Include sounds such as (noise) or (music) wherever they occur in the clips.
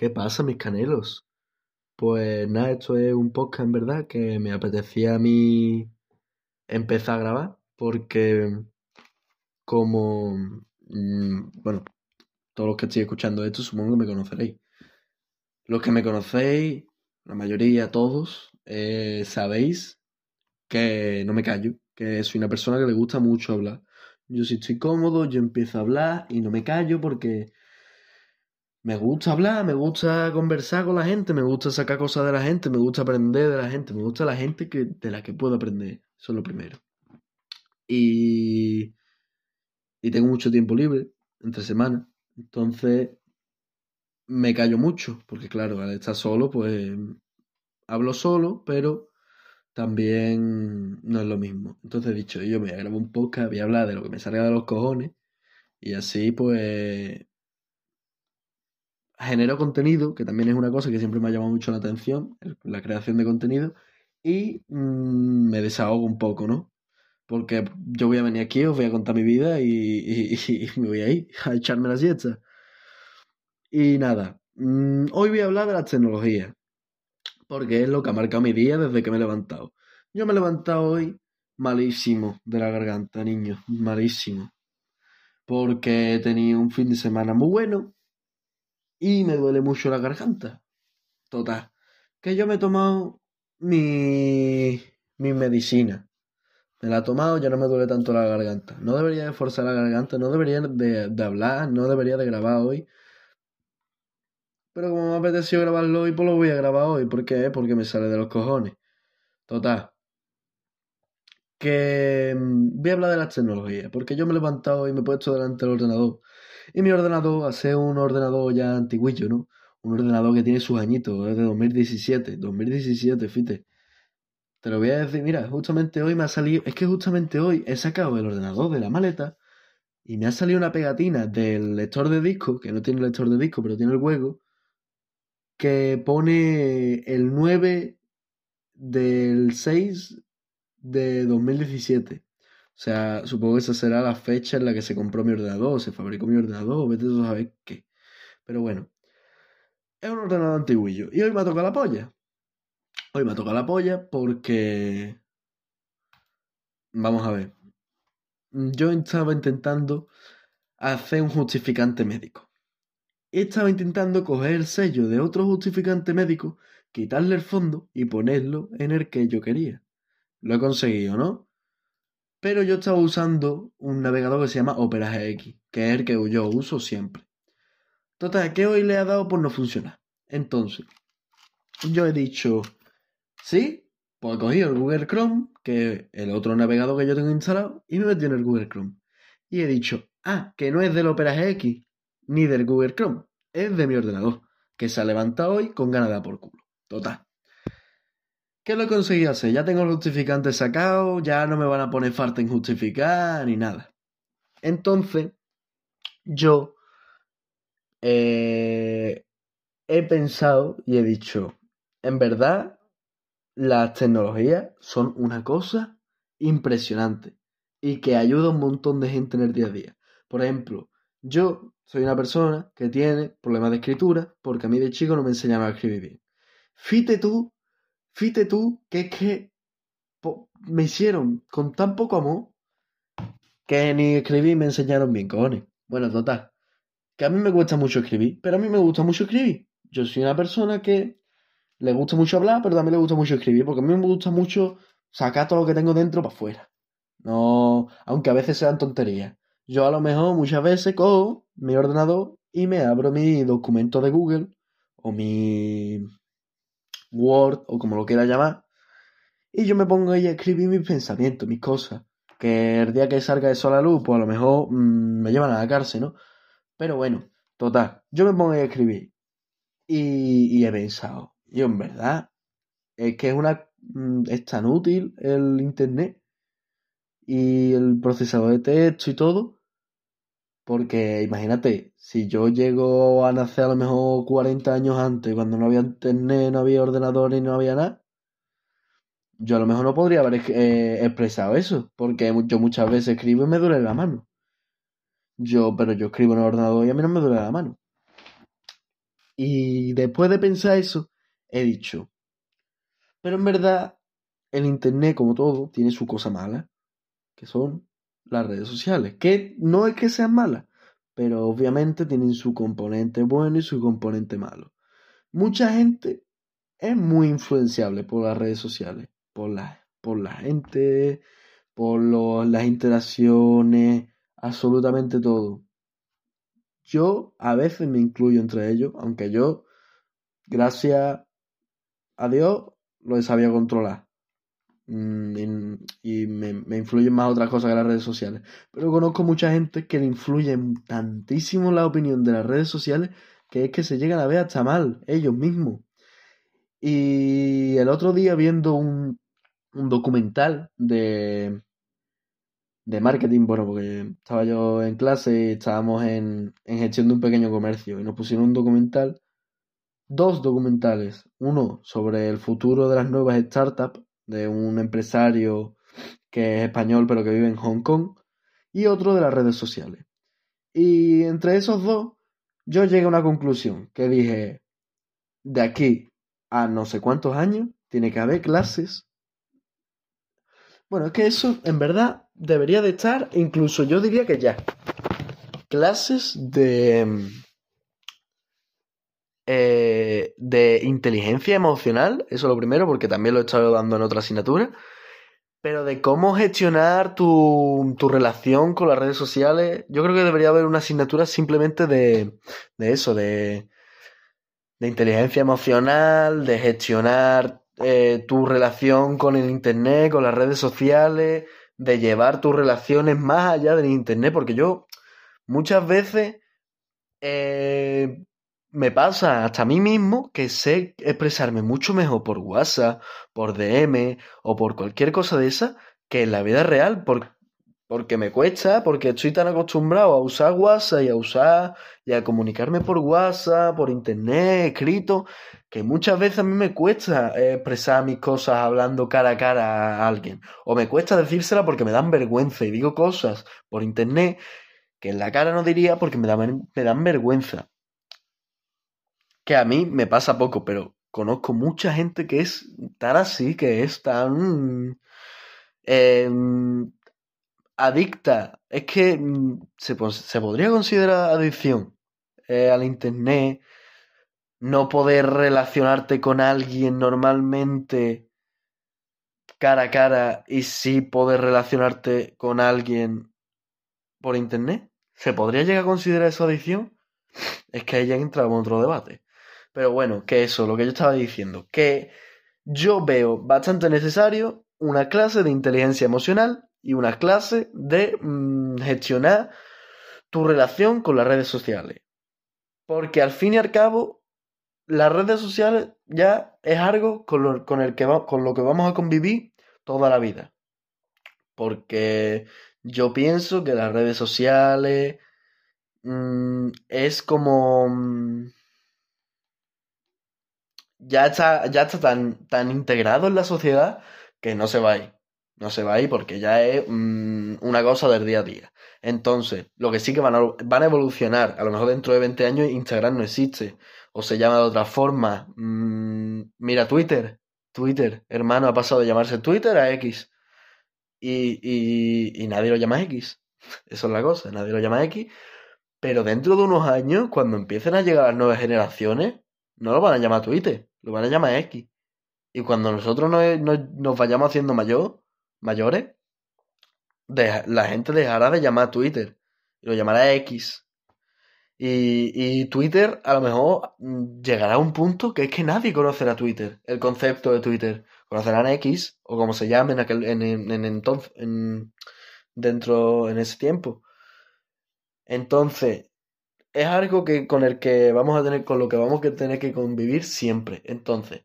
¿Qué pasa, mis canelos? Pues nada, esto es un podcast en verdad que me apetecía a mí empezar a grabar porque como, mm, bueno, todos los que estoy escuchando esto supongo que me conoceréis. Los que me conocéis, la mayoría, todos, eh, sabéis que no me callo, que soy una persona que le gusta mucho hablar. Yo si estoy cómodo, yo empiezo a hablar y no me callo porque me gusta hablar, me gusta conversar con la gente, me gusta sacar cosas de la gente, me gusta aprender de la gente, me gusta la gente que, de la que puedo aprender. Eso es lo primero. Y, y tengo mucho tiempo libre, entre semanas. Entonces, me callo mucho, porque claro, al estar solo, pues hablo solo, pero también no es lo mismo. Entonces he dicho, yo me voy a grabar un podcast, voy a hablar de lo que me salga de los cojones, y así pues genero contenido, que también es una cosa que siempre me ha llamado mucho la atención, la creación de contenido, y mm, me desahogo un poco, ¿no? Porque yo voy a venir aquí, os voy a contar mi vida y, me voy a ir (laughs) a echarme la siesta. Y nada, mm, hoy voy a hablar de las tecnologías, porque es lo que ha marcado mi día desde que me he levantado. Yo me he levantado hoy malísimo de la garganta, niño, malísimo. Porque he tenido un fin de semana muy bueno, y me duele mucho la garganta. Total. Que yo me he tomado mi, mi medicina. Me la he tomado, ya no me duele tanto la garganta. No debería de forzar la garganta, no debería de, de hablar, no debería de grabar hoy. Pero como me apeteció grabarlo hoy, pues lo voy a grabar hoy. ¿Por qué? Porque me sale de los cojones. Total. Que mm, voy a hablar de las tecnologías. Porque yo me he levantado y me he puesto delante del ordenador y mi ordenador, hace un ordenador ya antiguillo, ¿no? Un ordenador que tiene sus añitos, es de 2017. 2017, fíjate. Te lo voy a decir, mira, justamente hoy me ha salido, es que justamente hoy he sacado el ordenador de la maleta y me ha salido una pegatina del lector de disco, que no tiene lector de disco, pero tiene el juego, que pone el 9 del 6 de 2017. O sea, supongo que esa será la fecha en la que se compró mi ordenador, se fabricó mi ordenador, vete a saber qué. Pero bueno, es un ordenador antiguillo. Y hoy me ha tocado la polla. Hoy me ha tocado la polla porque... Vamos a ver. Yo estaba intentando hacer un justificante médico. Estaba intentando coger el sello de otro justificante médico, quitarle el fondo y ponerlo en el que yo quería. Lo he conseguido, ¿no? Pero yo estaba usando un navegador que se llama Opera GX, que es el que yo uso siempre. Total, que hoy le ha dado por no funcionar. Entonces, yo he dicho, sí, pues he cogido el Google Chrome, que es el otro navegador que yo tengo instalado, y me metí en el Google Chrome. Y he dicho, ah, que no es del Opera GX, ni del Google Chrome, es de mi ordenador, que se ha levantado hoy con ganas de dar por culo. Total. ¿Qué lo he conseguido hacer? Ya tengo el justificante sacado, ya no me van a poner falta en justificar ni nada. Entonces, yo eh, he pensado y he dicho, en verdad, las tecnologías son una cosa impresionante y que ayuda a un montón de gente en el día a día. Por ejemplo, yo soy una persona que tiene problemas de escritura porque a mí de chico no me enseñaron a escribir bien. Fíjate tú Fíjate tú que es que me hicieron con tan poco amor que ni escribí me enseñaron bien, cojones. Bueno, total. Que a mí me cuesta mucho escribir, pero a mí me gusta mucho escribir. Yo soy una persona que le gusta mucho hablar, pero también le gusta mucho escribir, porque a mí me gusta mucho sacar todo lo que tengo dentro para afuera. No, aunque a veces sean tonterías. Yo a lo mejor muchas veces cojo mi ordenador y me abro mi documento de Google o mi Word o como lo quiera llamar, y yo me pongo ahí a escribir mis pensamientos, mis cosas, que el día que salga eso a la luz, pues a lo mejor mm, me llevan a la cárcel, ¿no? Pero bueno, total, yo me pongo ahí a escribir y, he pensado, yo en verdad, es que es una mm, es tan útil el internet y el procesador de texto y todo porque imagínate, si yo llego a nacer a lo mejor 40 años antes, cuando no había internet, no había ordenador y no había nada, yo a lo mejor no podría haber eh, expresado eso, porque yo muchas veces escribo y me duele la mano. Yo, pero yo escribo en el ordenador y a mí no me duele la mano. Y después de pensar eso, he dicho, pero en verdad el Internet, como todo, tiene su cosa mala, que son las redes sociales, que no es que sean malas, pero obviamente tienen su componente bueno y su componente malo. Mucha gente es muy influenciable por las redes sociales, por la, por la gente, por las interacciones, absolutamente todo. Yo a veces me incluyo entre ellos, aunque yo, gracias a Dios, lo he sabido controlar. Mm, y, me, me, influyen más otras cosas que las redes sociales. Pero conozco mucha gente que le influye tantísimo la opinión de las redes sociales que es que se llegan a ver hasta mal ellos mismos. Y el otro día viendo un, un documental de, de marketing, bueno, porque estaba yo en clase y estábamos en, en gestión de un pequeño comercio y nos pusieron un documental, dos documentales, uno sobre el futuro de las nuevas startups de un empresario que es español pero que vive en Hong Kong y otro de las redes sociales. Y entre esos dos yo llegué a una conclusión que dije, de aquí a no sé cuántos años tiene que haber clases. Bueno, es que eso en verdad debería de estar, incluso yo diría que ya. Clases de... Eh, de inteligencia emocional, eso lo primero, porque también lo he estado dando en otra asignatura, pero de cómo gestionar tu, tu, relación con las redes sociales, yo creo que debería haber una asignatura simplemente de, de eso, de, de inteligencia emocional, de gestionar eh, tu relación con el Internet, con las redes sociales, de llevar tus relaciones más allá del Internet, porque yo muchas veces eh, me pasa hasta a mí mismo que sé expresarme mucho mejor por WhatsApp, por DM o por cualquier cosa de esa que en la vida real, porque me cuesta, porque estoy tan acostumbrado a usar WhatsApp y a usar y a comunicarme por WhatsApp, por internet, escrito, que muchas veces a mí me cuesta expresar mis cosas hablando cara a cara a alguien. O me cuesta decírsela porque me dan vergüenza y digo cosas por internet que en la cara no diría porque me dan, me dan vergüenza. Que a mí me pasa poco, pero conozco mucha gente que es tan así, que es tan... Em, adicta. Es que mm, se, se podría considerar adicción eh, al Internet. No poder relacionarte con alguien normalmente cara a cara y sí poder relacionarte con alguien por Internet. ¿Se podría llegar a considerar eso adicción? Es que ahí ya entramos en otro debate. Pero bueno, que eso, lo que yo estaba diciendo, que yo veo bastante necesario una clase de inteligencia emocional y una clase de mm, gestionar tu relación con las redes sociales. Porque al fin y al cabo, las redes sociales ya es algo con lo, con el que con lo que vamos a convivir toda la vida. Porque yo pienso que las redes sociales mm, es como... Mm, ya está, ya está tan, tan integrado en la sociedad que no se va a ir. No se va a ir porque ya es mm, una cosa del día a día. Entonces, lo que sí que van a, van a evolucionar. A lo mejor dentro de 20 años Instagram no existe. O se llama de otra forma. Mm, mira, Twitter. Twitter, hermano, ha pasado de llamarse Twitter a X. Y, y, y nadie lo llama X. Eso es la cosa, nadie lo llama X. Pero dentro de unos años, cuando empiecen a llegar las nuevas generaciones, no lo van a llamar Twitter, lo van a llamar X. Y cuando nosotros nos, vayamos haciendo mayor, mayores, la gente dejará de llamar Twitter y lo llamará X. Y, y, Twitter a lo mejor mm, llegará a un punto que es que nadie conocerá Twitter, el concepto de Twitter. Conocerán X o como se llame en aquel en, entonces en, dentro en ese tiempo. Entonces, es algo que con el que vamos a tener con lo que vamos a tener que convivir siempre. Entonces,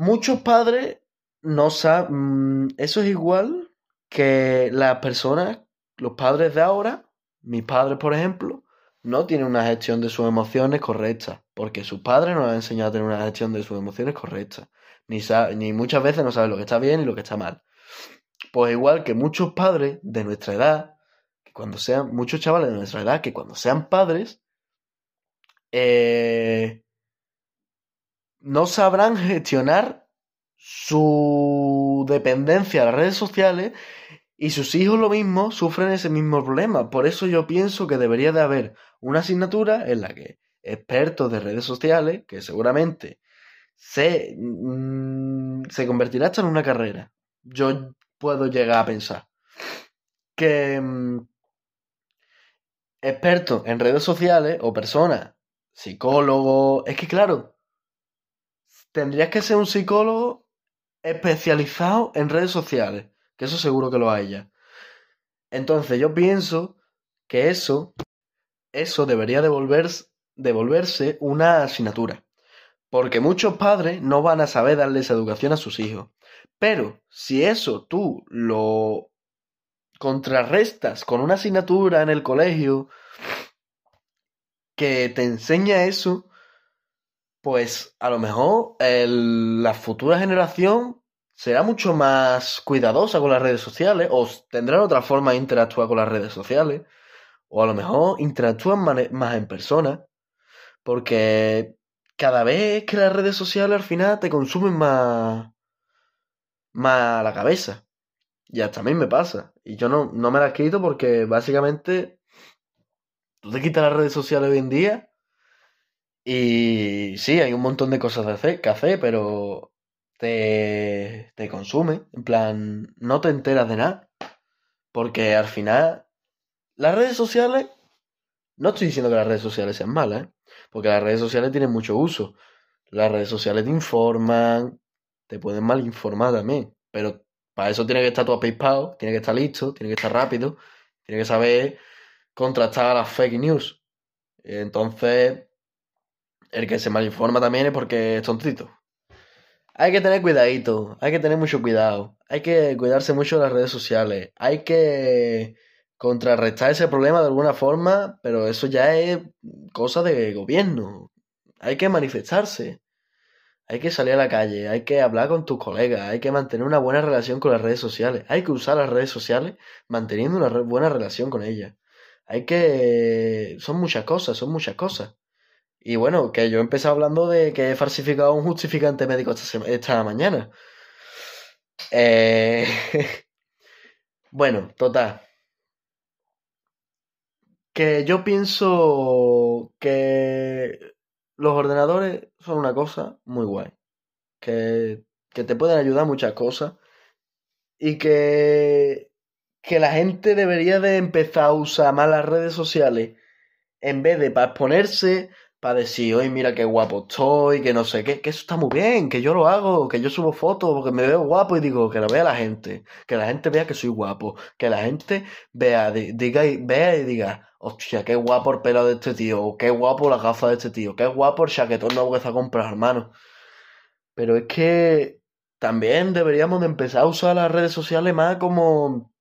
Muchos padres no saben. Mm, eso es igual que las personas, los padres de ahora, mis padres, por ejemplo, no tienen una gestión de sus emociones correcta, porque sus padres no han enseñado a tener una gestión de sus emociones correcta, ni, ni muchas veces no saben lo que está bien y lo que está mal. Pues igual que muchos padres de nuestra edad, cuando sean, muchos chavales de nuestra edad, que cuando sean padres, eh, no sabrán gestionar su dependencia a las redes sociales y sus hijos lo mismo sufren ese mismo problema. Por eso yo pienso que debería de haber una asignatura en la que expertos de redes sociales, que seguramente se, mm, se convertirá hasta en una carrera, yo puedo llegar a pensar, que mm, expertos en redes sociales o personas, psicólogos, es que claro, tendrías que ser un psicólogo especializado en redes sociales, que eso seguro que lo hay. Entonces yo pienso que eso, eso debería devolverse, devolverse una asignatura. Porque muchos padres no van a saber darles educación a sus hijos. Pero si eso tú lo contrarrestas con una asignatura en el colegio que te enseña eso, pues a lo mejor la futura generación será mucho más cuidadosa con las redes sociales o tendrá otra forma de interactuar con las redes sociales o a lo mejor interactúan más en persona porque cada vez que las redes sociales al final te consumen más, más la cabeza. Y hasta a mí me pasa. Y yo no, no me las quito porque básicamente tú te quitas las redes sociales hoy en día y sí, hay un montón de cosas hacer, que hacer, pero te, te consume. En plan, no te enteras de nada. Porque al final, las redes sociales, no estoy diciendo que las redes sociales sean malas, ¿eh? porque las redes sociales tienen mucho uso. Las redes sociales te informan, te pueden mal informar también, pero para eso tiene que estar todo apispado, tiene que estar listo, tiene que estar rápido, tiene que saber contrastar las fake news. Entonces, el que se malinforma también es porque es tontito. Hay que tener cuidadito, hay que tener mucho cuidado, hay que cuidarse mucho de las redes sociales, hay que contrarrestar ese problema de alguna forma, pero eso ya es cosa de gobierno. Hay que manifestarse, hay que salir a la calle, hay que hablar con tus colegas, hay que mantener una buena relación con las redes sociales, hay que usar las redes sociales manteniendo una buena relación con ellas. Hay que... Son muchas cosas, son muchas cosas. Y bueno, que yo he empezado hablando de que he falsificado un justificante médico esta, mañana. Eh... (laughs) bueno, total que yo pienso que los ordenadores son una cosa muy guay. Que, que te pueden ayudar muchas cosas. Y que, que la gente debería de empezar a usar más las redes sociales en vez de para exponerse, para decir, oye, mira qué guapo estoy, que no sé qué, que eso está muy bien, que yo lo hago, que yo subo fotos porque me veo guapo y digo, que lo vea la gente, que la gente vea que soy guapo, que la gente vea, diga, vea y diga, hostia, qué guapo el pelo de este tío, qué guapo la gafa de este tío, qué guapo el chaquetón nuevo que está a comprar, hermano. Pero es que también deberíamos de empezar a usar las redes sociales más como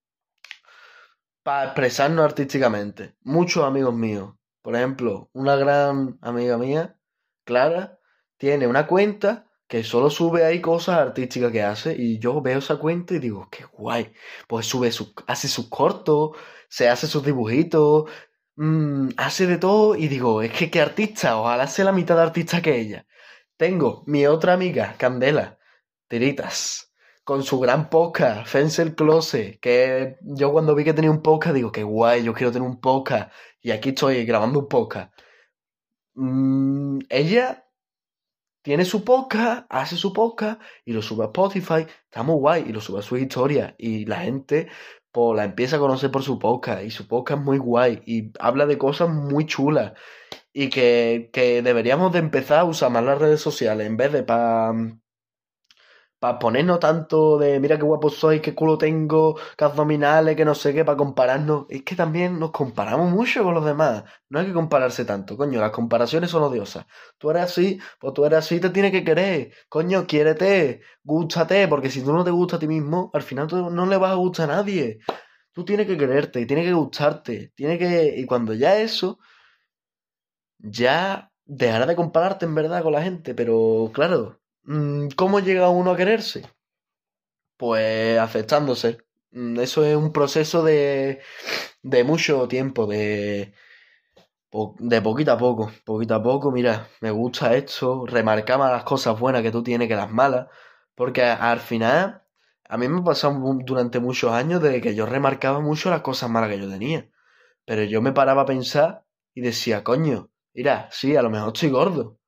para expresarnos artísticamente. Muchos amigos míos por ejemplo, una gran amiga mía, Clara, tiene una cuenta que solo sube ahí cosas artísticas que hace y yo veo esa cuenta y digo, qué guay. Pues sube su, hace sus cortos, se hace sus dibujitos, mm, hace de todo y digo, es que qué artista, ojalá sea la mitad de artista que ella. Tengo mi otra amiga, Candela, Tiritas, con su gran podcast, Fence Close, que yo cuando vi que tenía un podcast digo, qué guay, yo quiero tener un podcast y aquí estoy grabando un podcast. Mm, ella tiene su podcast, hace su podcast y lo sube a Spotify, está muy guay y lo sube a su historia y la gente pues, la empieza a conocer por su podcast y su podcast es muy guay y habla de cosas muy chulas y que, que deberíamos de empezar a usar más las redes sociales en vez de para para ponernos tanto de mira qué guapo soy, qué culo tengo, qué abdominales, que no sé qué, para compararnos. Es que también nos comparamos mucho con los demás. No hay que compararse tanto, coño, las comparaciones son odiosas. Tú eres así, pues tú eres así, te tienes que querer. Coño, quiérete, gústate, porque si tú no te gustas a ti mismo, al final tú no le vas a gustar a nadie. Tú tienes que quererte, tienes que gustarte, tienes que... Y cuando ya eso, ya dejará de compararte en verdad con la gente, pero claro, ¿Cómo llega uno a quererse? Pues aceptándose. Mm, eso es un proceso de, de mucho tiempo, de, de poquito a poco, poquito a poco, mira, me gusta esto, remarcar más las cosas buenas que tú tienes que las malas, porque al final, a mí me ha pasado durante muchos años de que yo remarcaba mucho las cosas malas que yo tenía, pero yo me paraba a pensar y decía, coño, mira, sí, a lo mejor estoy gordo,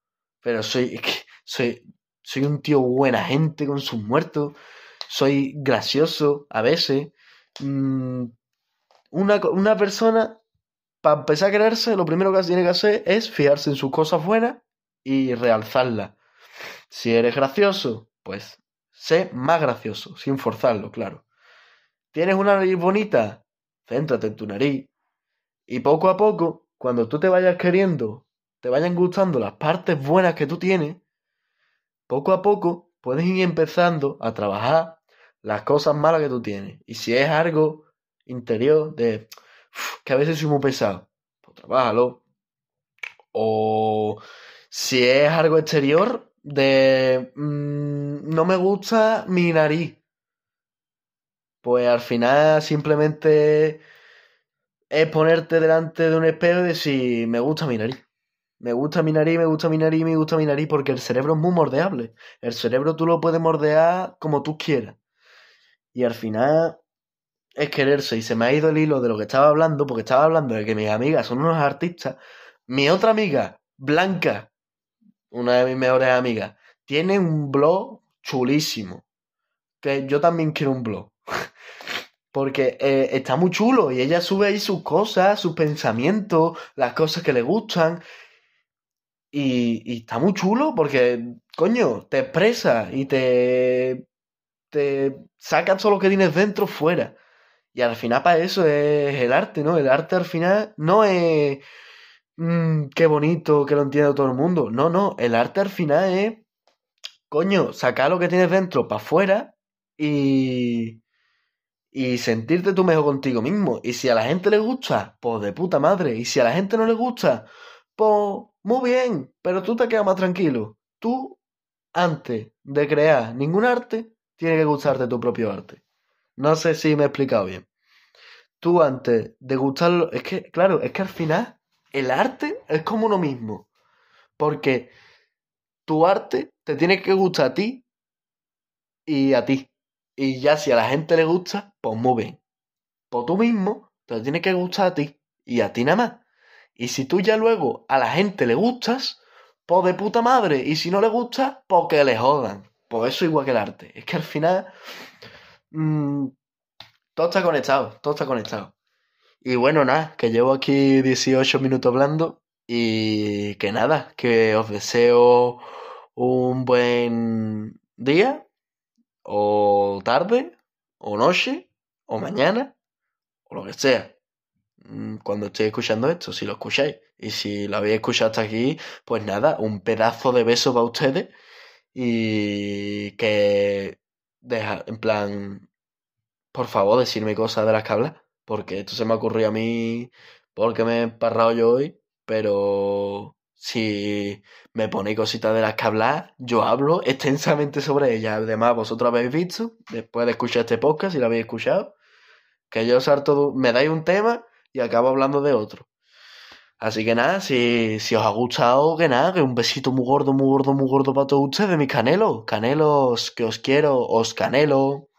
pero soy, (laughs) soy, soy un tío buena gente con sus muertos, soy gracioso a veces. Mm, una, una persona para empezar a quererse, lo primero que tiene que hacer es fijarse en sus cosas buenas y realzarlas. Si eres gracioso, pues sé más gracioso, sin forzarlo, claro. ¿Tienes una nariz bonita? Céntrate en tu nariz. Y poco a poco, cuando tú te vayas queriendo, te vayan gustando las partes buenas que tú tienes, poco a poco puedes ir empezando a trabajar las cosas malas que tú tienes. Y si es algo interior de que a veces soy muy pesado, pues trabájalo. O si es algo exterior, de mm, no me gusta mi nariz, pues al final simplemente es ponerte delante de un espejo y decir, me gusta mi nariz. Me gusta mi nariz, me gusta mi nariz, me gusta mi nariz, porque el cerebro es muy mordeable. El cerebro tú lo puedes mordear como tú quieras. Y al final es quererse y se me ha ido el hilo de lo que estaba hablando, porque estaba hablando de que mis amigas son unos artistas. Mi otra amiga, Blanca, una de mis mejores amigas, tiene un blog chulísimo. Que yo también quiero un blog. (laughs) porque eh, está muy chulo y ella sube ahí sus cosas, sus pensamientos, las cosas que le gustan. Y, está muy chulo porque, coño, te expresa y te, te saca todo lo que tienes dentro fuera. Y al final para eso es el arte, ¿no? El arte al final no es... Mmm, qué bonito, que lo entienda todo el mundo. No, no, el arte al final es... Coño, sacar lo que tienes dentro para afuera y... Y sentirte tú mejor contigo mismo. Y si a la gente le gusta, pues de puta madre. Y si a la gente no le gusta, pues muy bien. Pero tú te quedas más tranquilo. Tú, antes de crear ningún arte, tiene que gustarte tu propio arte. No sé si me he explicado bien. Tú antes de gustarlo, es que, claro, es que al final el arte es como uno mismo. Porque tu arte te tiene que gustar a ti y a ti. Y ya si a la gente le gusta, pues muy bien. Pues tú mismo te tiene que gustar a ti y a ti nada más. Y si tú ya luego a la gente le gustas, pues de puta madre. Y si no le gusta, pues que le jodan. Pues eso igual que el arte. Es que al final Mm, todo está conectado, todo está conectado. Y bueno, nada, que llevo aquí 18 minutos hablando y que nada, que os deseo un buen día, o tarde, o noche, o mañana, o lo que sea. Mm, cuando estéis escuchando esto, si lo escucháis. Y si lo habéis escuchado hasta aquí, pues nada, un pedazo de beso para ustedes. Y que deja, en plan, por favor, decirme cosas de las que hablas, porque esto se me ocurrió a mí porque me he parrado yo hoy, pero si me ponéis cositas de las que hablar, yo hablo (laughs) extensamente sobre ellas. Además, vosotros habéis visto, después de escuchar este podcast, si lo habéis escuchado, que yo salto, me dais un tema y acabo hablando de otro. Así que nada, si, si os ha gustado, que nada, que un besito muy gordo, muy gordo, muy gordo para todos ustedes, mis canelos. Canelos, que os quiero, os canelo.